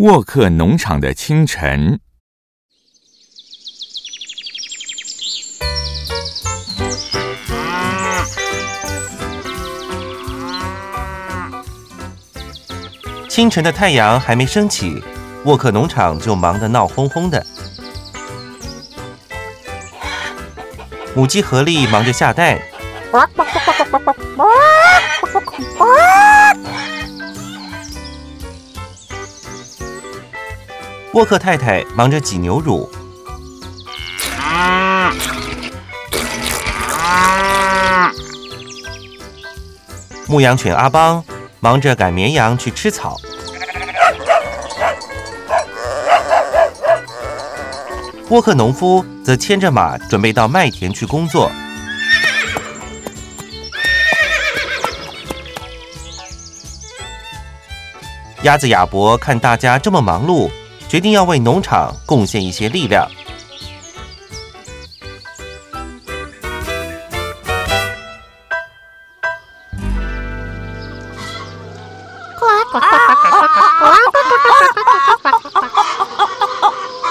沃克农场的清晨，清晨的太阳还没升起，沃克农场就忙得闹哄哄的。母鸡合力忙着下蛋。沃克太太忙着挤牛乳，牧羊犬阿邦忙着赶绵羊去吃草，沃克农夫则牵着马准备到麦田去工作。鸭子亚伯看大家这么忙碌。决定要为农场贡献一些力量。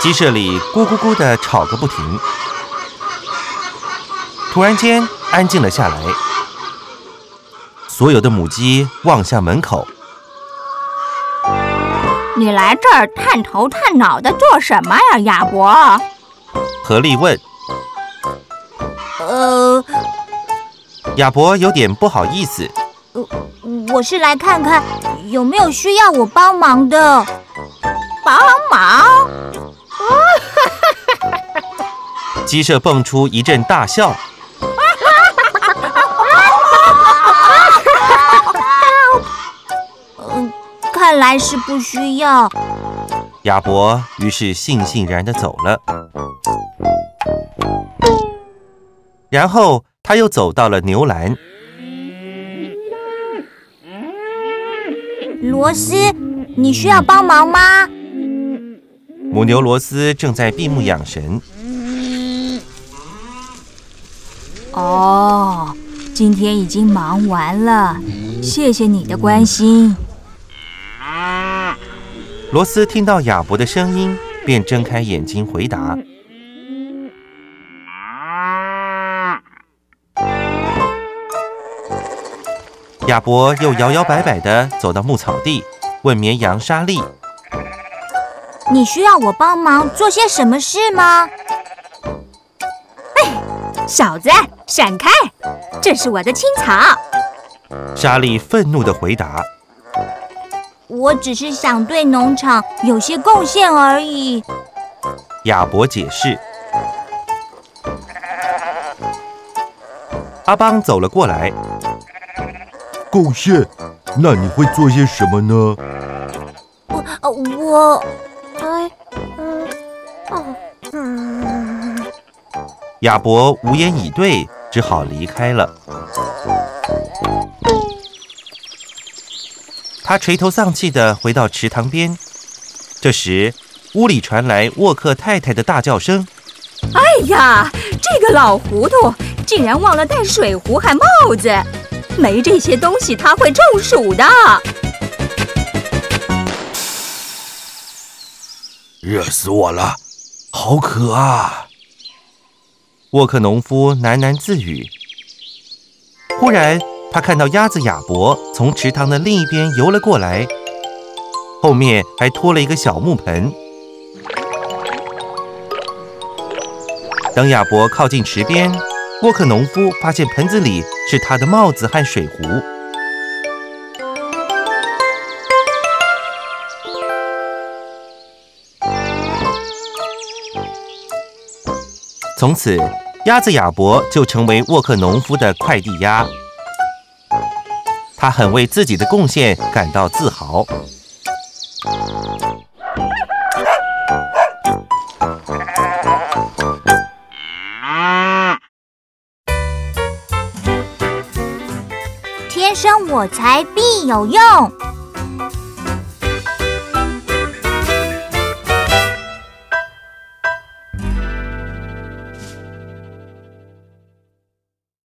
鸡舍里咕咕咕的吵个不停，突然间安静了下来，所有的母鸡望向门口。你来这儿探头探脑的做什么呀，亚伯？何丽问。呃，亚伯有点不好意思。呃，我是来看看有没有需要我帮忙的。帮忙？鸡舍蹦出一阵大笑。看来是不需要。亚伯于是悻悻然的走了，然后他又走到了牛栏。罗斯，你需要帮忙吗？母牛罗斯正在闭目养神。哦，今天已经忙完了，谢谢你的关心。罗斯听到亚伯的声音，便睁开眼睛回答。亚伯又摇摇摆摆地走到牧草地，问绵羊莎莉：“你需要我帮忙做些什么事吗？”“哎，小子，闪开！这是我的青草。”莎莉愤怒地回答。我只是想对农场有些贡献而已。亚伯解释。阿邦走了过来。贡献？那你会做些什么呢？我……我……哎……嗯……嗯……亚伯无言以对，只好离开了。他垂头丧气地回到池塘边，这时屋里传来沃克太太的大叫声：“哎呀，这个老糊涂竟然忘了带水壶和帽子！没这些东西，他会中暑的。”热死我了，好渴啊！沃克农夫喃喃自语。忽然。他看到鸭子亚伯从池塘的另一边游了过来，后面还拖了一个小木盆。等亚伯靠近池边，沃克农夫发现盆子里是他的帽子和水壶。从此，鸭子亚伯就成为沃克农夫的快递鸭。他很为自己的贡献感到自豪。天生我材必有用。